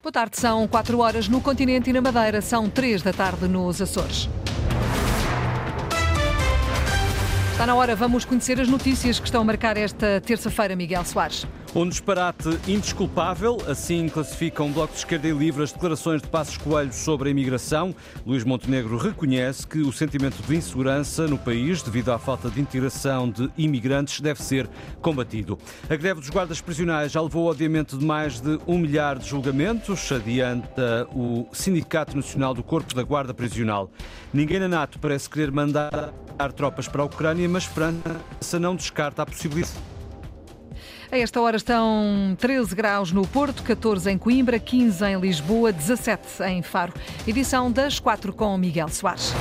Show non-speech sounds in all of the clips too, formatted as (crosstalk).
Boa tarde, são 4 horas no continente e na Madeira, são 3 da tarde nos Açores. Está na hora, vamos conhecer as notícias que estão a marcar esta terça-feira, Miguel Soares. Um disparate indesculpável, assim classifica um Bloco de Esquerda e Livre as declarações de Passos Coelho sobre a imigração. Luís Montenegro reconhece que o sentimento de insegurança no país, devido à falta de integração de imigrantes, deve ser combatido. A greve dos guardas prisionais já levou ao adiamento de mais de um milhar de julgamentos, adianta o Sindicato Nacional do Corpo da Guarda Prisional. Ninguém na NATO parece querer mandar tropas para a Ucrânia, mas França não descarta a possibilidade a esta hora estão 13 graus no Porto, 14 em Coimbra, 15 em Lisboa, 17 em Faro. Edição das 4 com Miguel Soares.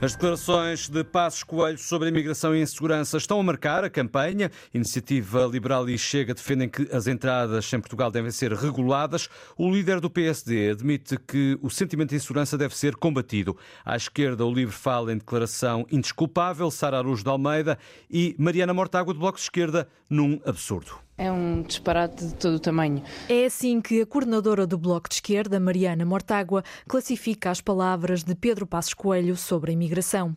As declarações de Passos Coelho sobre a imigração e insegurança estão a marcar a campanha. Iniciativa Liberal e Chega defendem que as entradas em Portugal devem ser reguladas. O líder do PSD admite que o sentimento de insegurança deve ser combatido. À esquerda, o Livre fala em declaração indesculpável, Sara Araújo de Almeida e Mariana Mortágua, do Bloco de Esquerda, num absurdo. É um disparate de todo o tamanho. É assim que a coordenadora do Bloco de Esquerda, Mariana Mortágua, classifica as palavras de Pedro Passos Coelho sobre a imigração.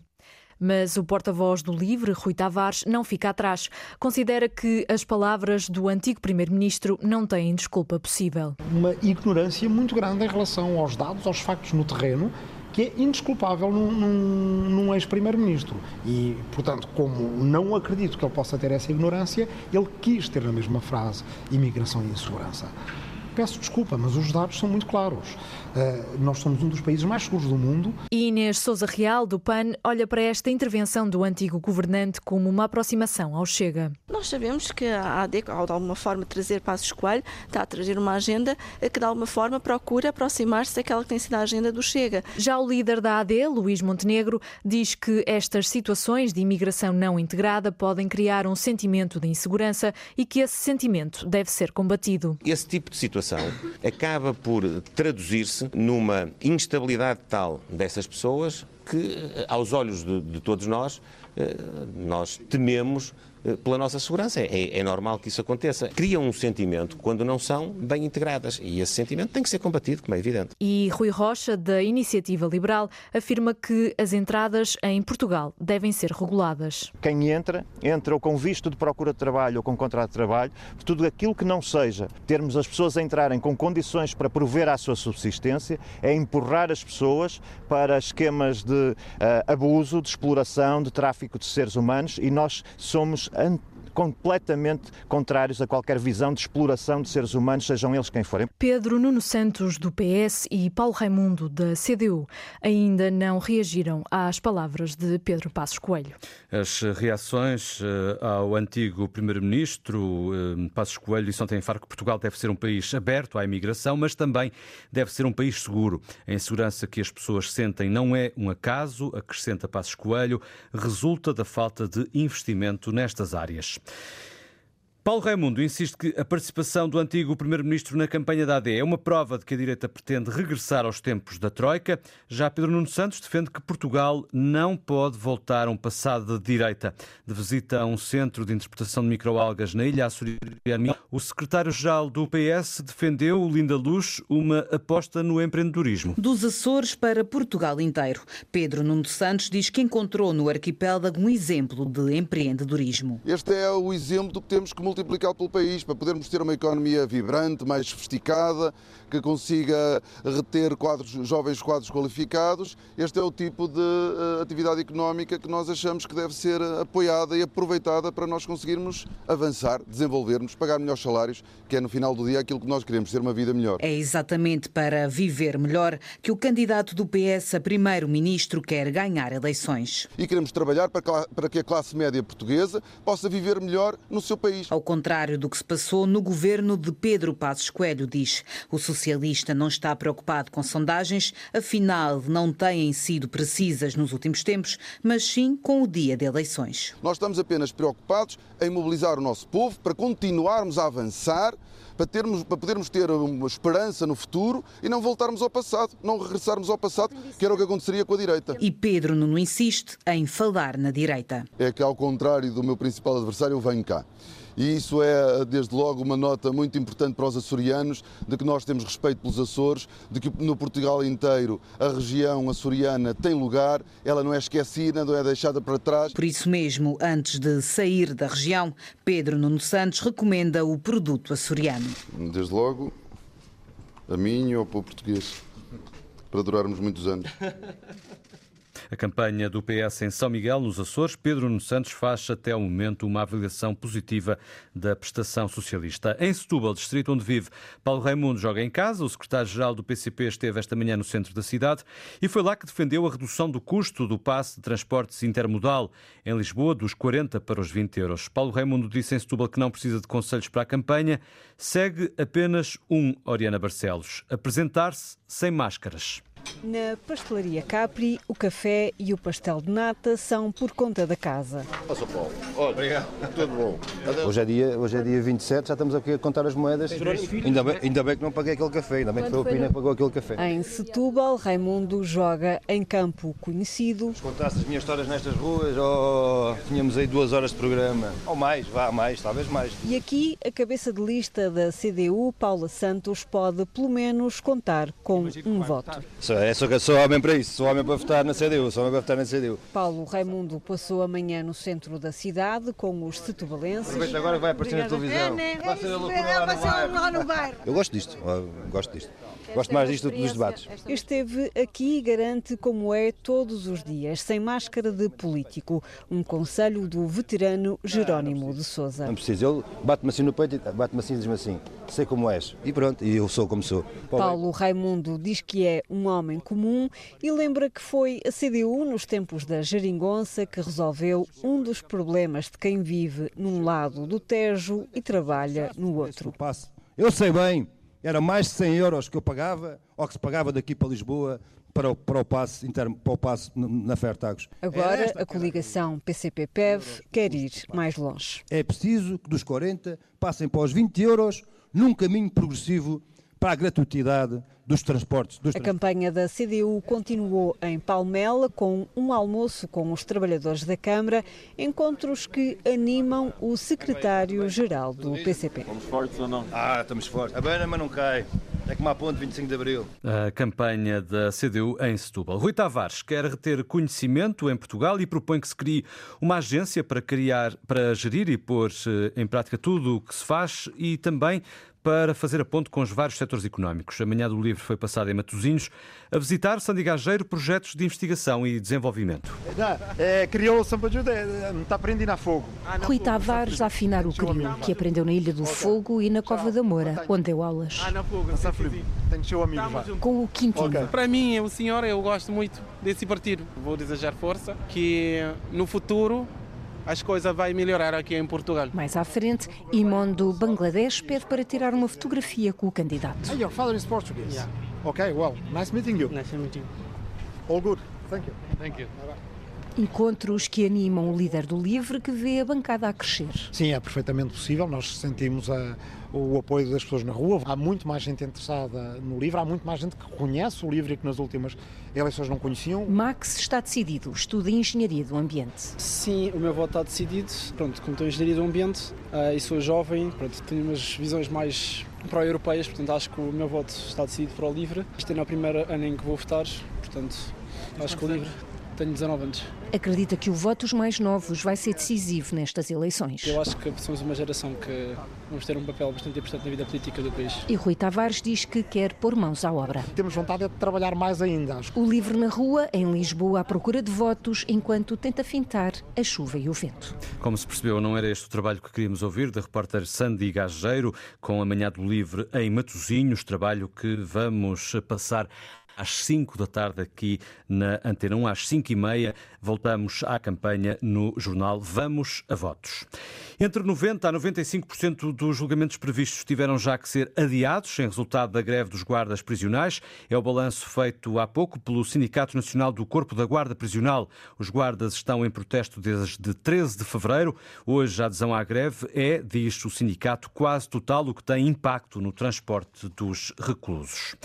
Mas o porta-voz do LIVRE, Rui Tavares, não fica atrás. Considera que as palavras do antigo primeiro-ministro não têm desculpa possível. Uma ignorância muito grande em relação aos dados, aos factos no terreno que é indesculpável num, num, num ex-primeiro-ministro. E, portanto, como não acredito que ele possa ter essa ignorância, ele quis ter na mesma frase imigração e insegurança. Peço desculpa, mas os dados são muito claros. Uh, nós somos um dos países mais seguros do mundo. E Inês Souza Real, do PAN, olha para esta intervenção do antigo governante como uma aproximação ao Chega. Nós sabemos que a AD, ao de alguma forma trazer Passos Coelho, está a trazer uma agenda que de alguma forma procura aproximar-se daquela que tem sido a agenda do Chega. Já o líder da AD, Luís Montenegro, diz que estas situações de imigração não integrada podem criar um sentimento de insegurança e que esse sentimento deve ser combatido. Esse tipo de situação acaba por traduzir-se numa instabilidade tal dessas pessoas que, aos olhos de, de todos nós, eh, nós tememos eh, pela nossa segurança. É, é, normal que isso aconteça. Criam um sentimento quando não são bem integradas e esse sentimento tem que ser combatido, como é evidente. E Rui Rocha, da Iniciativa Liberal, afirma que as entradas em Portugal devem ser reguladas. Quem entra, entra ou com visto de procura de trabalho ou com contrato de trabalho, tudo aquilo que não seja termos as pessoas a entrarem com condições para prover à sua subsistência, é empurrar as pessoas para esquemas de uh, abuso, de exploração, de tráfico de seres humanos e nós somos and completamente contrários a qualquer visão de exploração de seres humanos, sejam eles quem forem. Pedro Nuno Santos, do PS, e Paulo Raimundo, da CDU, ainda não reagiram às palavras de Pedro Passos Coelho. As reações eh, ao antigo Primeiro-Ministro eh, Passos Coelho disse ontem em Faro que Portugal deve ser um país aberto à imigração, mas também deve ser um país seguro. A insegurança que as pessoas sentem não é um acaso, acrescenta Passos Coelho, resulta da falta de investimento nestas áreas. フッ。Paulo Raimundo insiste que a participação do antigo Primeiro-Ministro na campanha da AD é uma prova de que a direita pretende regressar aos tempos da Troika. Já Pedro Nuno Santos defende que Portugal não pode voltar a um passado de direita. De visita a um centro de interpretação de microalgas na ilha açoriana, o secretário-geral do PS defendeu, Linda Luz, uma aposta no empreendedorismo. Dos Açores para Portugal inteiro. Pedro Nuno Santos diz que encontrou no arquipélago um exemplo de empreendedorismo. Este é o exemplo do que temos que multiplicá-lo pelo país, para podermos ter uma economia vibrante, mais sofisticada, que consiga reter quadros, jovens quadros qualificados. Este é o tipo de uh, atividade económica que nós achamos que deve ser apoiada e aproveitada para nós conseguirmos avançar, desenvolvermos, pagar melhores salários, que é no final do dia aquilo que nós queremos, ter uma vida melhor. É exatamente para viver melhor que o candidato do PS a primeiro-ministro quer ganhar eleições. E queremos trabalhar para que a classe média portuguesa possa viver melhor no seu país. Ao ao contrário do que se passou no governo de Pedro Passos Coelho, diz. O socialista não está preocupado com sondagens, afinal não têm sido precisas nos últimos tempos, mas sim com o dia de eleições. Nós estamos apenas preocupados em mobilizar o nosso povo para continuarmos a avançar para, termos, para podermos ter uma esperança no futuro e não voltarmos ao passado, não regressarmos ao passado, que era o que aconteceria com a direita. E Pedro Nuno insiste em falar na direita. É que, ao contrário do meu principal adversário, eu venho cá. E isso é, desde logo, uma nota muito importante para os açorianos, de que nós temos respeito pelos Açores, de que no Portugal inteiro a região açoriana tem lugar, ela não é esquecida, não é deixada para trás. Por isso mesmo, antes de sair da região, Pedro Nuno Santos recomenda o produto açoriano. Desde logo, a mim e ao povo português, para durarmos muitos anos. (laughs) A campanha do PS em São Miguel, nos Açores, Pedro Nuno Santos faz até o momento uma avaliação positiva da prestação socialista. Em Setúbal, distrito onde vive, Paulo Raimundo joga em casa. O secretário-geral do PCP esteve esta manhã no centro da cidade e foi lá que defendeu a redução do custo do passe de transportes intermodal em Lisboa dos 40 para os 20 euros. Paulo Raimundo disse em Setúbal que não precisa de conselhos para a campanha. Segue apenas um, Oriana Barcelos, apresentar-se sem máscaras. Na pastelaria Capri, o café e o pastel de nata são por conta da casa. Passa Paulo. Olha, Obrigado. Tudo bom. Hoje é, dia, hoje é dia 27, já estamos aqui a contar as moedas. Ainda bem, ainda bem que não paguei aquele café, ainda bem que foi o Pina que pagou aquele café. Em Setúbal, Raimundo joga em campo conhecido. Se contasse as minhas histórias nestas ruas, oh, tínhamos aí duas horas de programa. Ou mais, vá, mais, talvez mais. E aqui, a cabeça de lista da CDU, Paula Santos, pode pelo menos contar com um voto. É só que sou homem para isso, sou homem para votar na CDU, sou homem para votar na CDU. Paulo Raimundo passou a manhã no centro da cidade com os setubalenses. Aproveita agora vai aparecer na televisão. Vai ser a loucura lá no bairro. Eu gosto disto, gosto disto. Gosto mais disto do que dos debates. Esteve aqui e garante como é todos os dias, sem máscara de político. Um conselho do veterano Jerónimo de Souza. Não precisa, ele bate-me assim no peito, bate-me assim e diz-me assim, sei como és. E pronto, e eu sou como sou. Paulo Raimundo diz que é um homem comum e lembra que foi a CDU, nos tempos da geringonça, que resolveu um dos problemas de quem vive num lado do Tejo e trabalha no outro. Eu sei bem era mais de 100 euros que eu pagava, ou que se pagava daqui para Lisboa, para o, para o passe interno, para o passe na Fertagos. Agora a coligação PCP-PEV quer ir mais longe. É preciso que dos 40 passem para os 20 euros num caminho progressivo para a gratuitidade dos transportes. Dos a campanha da CDU continuou em Palmela com um almoço com os trabalhadores da Câmara, encontros que animam o secretário-geral do PCP. Estamos fortes ou não? Ah, estamos fortes. A bana, mas não cai. É como a ponte 25 de Abril. A campanha da CDU em Setúbal. Rui Tavares quer reter conhecimento em Portugal e propõe que se crie uma agência para, criar, para gerir e pôr eh, em prática tudo o que se faz e também para fazer a ponte com os vários setores económicos. A manhã do livro foi passada em Matosinhos a visitar Sandigageiro projetos de investigação e desenvolvimento. É, criou São está aprendendo a fogo. Rui Tavares a afinar o crioulo, que aprendeu na Ilha do Fogo e na Cova da Moura, onde deu aulas. Tenho seu amigo Com o Quintino. Para mim, o senhor, eu gosto muito desse partido. Vou desejar força, que no futuro as coisas vai melhorar aqui em Portugal. Mais à frente, Imon do Bangladesh pede para tirar uma fotografia com o candidato. Hey, your father is Portuguese. Yeah. Okay, well, nice meeting you. Nice meeting you. All good. Thank you. Thank you. Encontros que animam o líder do LIVRE que vê a bancada a crescer. Sim, é perfeitamente possível. Nós sentimos a, o apoio das pessoas na rua. Há muito mais gente interessada no livro, há muito mais gente que conhece o livro e que nas últimas eleições não conheciam. Max está decidido, estuda Engenharia do Ambiente. Sim, o meu voto está decidido. Pronto, como estou em Engenharia do Ambiente uh, e sou jovem, pronto, tenho umas visões mais pró-europeias, portanto acho que o meu voto está decidido para o livre. Este é o primeiro ano em que vou votar, portanto acho que o livre tenho 19 anos. Acredita que o voto dos mais novos vai ser decisivo nestas eleições? Eu acho que somos uma geração que vamos ter um papel bastante importante na vida política do país. E Rui Tavares diz que quer pôr mãos à obra. Temos vontade de trabalhar mais ainda. O livro na rua, em Lisboa, à procura de votos, enquanto tenta fintar a chuva e o vento. Como se percebeu, não era este o trabalho que queríamos ouvir da repórter Sandy Gageiro, com a Manhã do Livre em Matosinhos, trabalho que vamos passar às 5 da tarde aqui na Antena 1, às 5 e meia, Voltamos à campanha no jornal Vamos a Votos. Entre 90% a 95% dos julgamentos previstos tiveram já que ser adiados em resultado da greve dos guardas prisionais. É o balanço feito há pouco pelo Sindicato Nacional do Corpo da Guarda Prisional. Os guardas estão em protesto desde 13 de fevereiro. Hoje a adesão à greve é, diz o sindicato, quase total, o que tem impacto no transporte dos reclusos.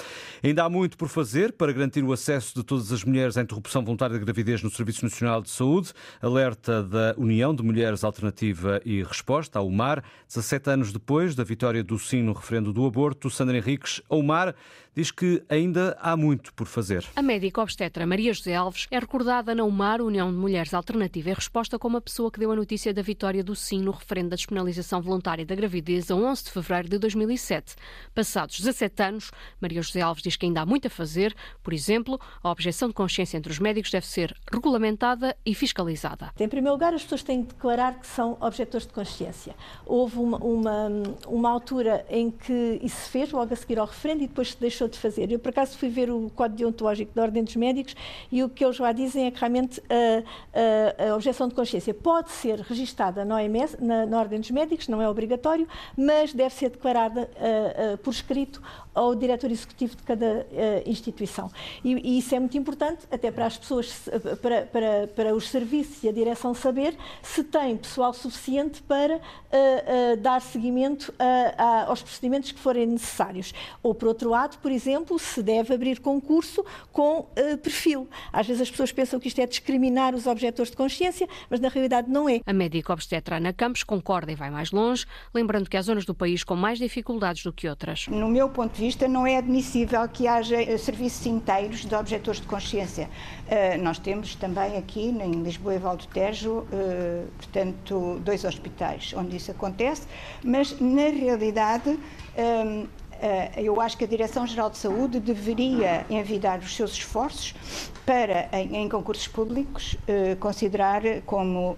Ainda há muito por fazer para garantir o acesso de todas as mulheres à interrupção voluntária de gravidez no Serviço Nacional de Saúde. Alerta da União de Mulheres Alternativa e Resposta, a UMAR, 17 anos depois da vitória do sim no referendo do aborto. Sandra Henriques, a UMAR diz que ainda há muito por fazer. A médica obstetra Maria José Alves é recordada na UMAR, União de Mulheres Alternativa e Resposta, como a pessoa que deu a notícia da vitória do sim no referendo da despenalização voluntária da gravidez a 11 de fevereiro de 2007. Passados 17 anos, Maria José Alves diz que ainda há muito a fazer. Por exemplo, a objeção de consciência entre os médicos deve ser regulamentada e fiscalizada. Em primeiro lugar, as pessoas têm de declarar que são objetores de consciência. Houve uma, uma, uma altura em que isso se fez, logo a seguir ao referendo, e depois se deixou deixou de fazer. Eu, por acaso, fui ver o Código Deontológico da Ordem dos Médicos e o que eles lá dizem é que realmente a, a, a objeção de consciência pode ser registada na OMS, na, na, Ordem dos Médicos, não é obrigatório, mas deve ser declarada uh, uh, por escrito ao diretor executivo de cada uh, instituição. E, e, isso é muito importante, até para as pessoas, para, para, para os serviços e a direção saber se tem pessoal suficiente para uh, uh, dar seguimento a, a, aos procedimentos que forem necessários. Ou, por outro lado, por exemplo, se deve abrir concurso com perfil. Às vezes as pessoas pensam que isto é discriminar os objetores de consciência, mas na realidade não é. A médica obstetra Ana Campos concorda e vai mais longe, lembrando que há zonas do país com mais dificuldades do que outras. No meu ponto de vista, não é admissível que haja eh, serviços inteiros de objetores de consciência. Uh, nós temos também aqui, em Lisboa e Valdo Tejo, uh, portanto, dois hospitais onde isso acontece, mas, na realidade, eu acho que a Direção-Geral de Saúde deveria envidar os seus esforços para, em, em concursos públicos, uh, considerar como uh,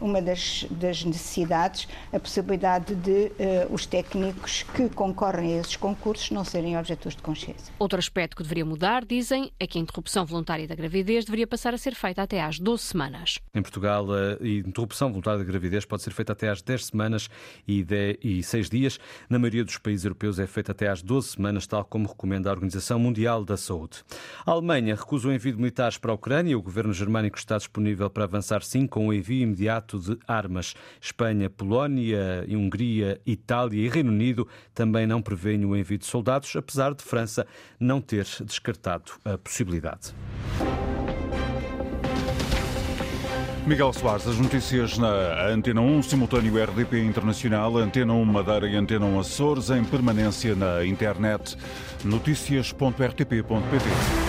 uma das, das, necessidades a possibilidade de os técnicos que concorrem a esses concursos não serem objetores de consciência. Outro aspecto que deveria mudar, dizem, é que a interrupção voluntária da gravidez deveria passar a ser feita até às 12 semanas. Em Portugal, a interrupção voluntária da gravidez pode ser feita até às 10 semanas e, 10, e 6 dias. Na maioria dos países europeus é feita até às 12 semanas, tal como recomenda a Organização Mundial da Saúde. A Alemanha recusa o envio de militares para a Ucrânia. O governo germânico está disponível para avançar sim com o envio imediato de armas. Espanha, Polónia, Hungria, Itália e Reino Unido também não prevêem o envio de soldados, apesar de França não ter descartado a possibilidade. Miguel Soares, as notícias na Antena 1, simultâneo RDP Internacional, Antena 1 Madeira e Antena 1 Açores, em permanência na internet, notícias.rtp.pt.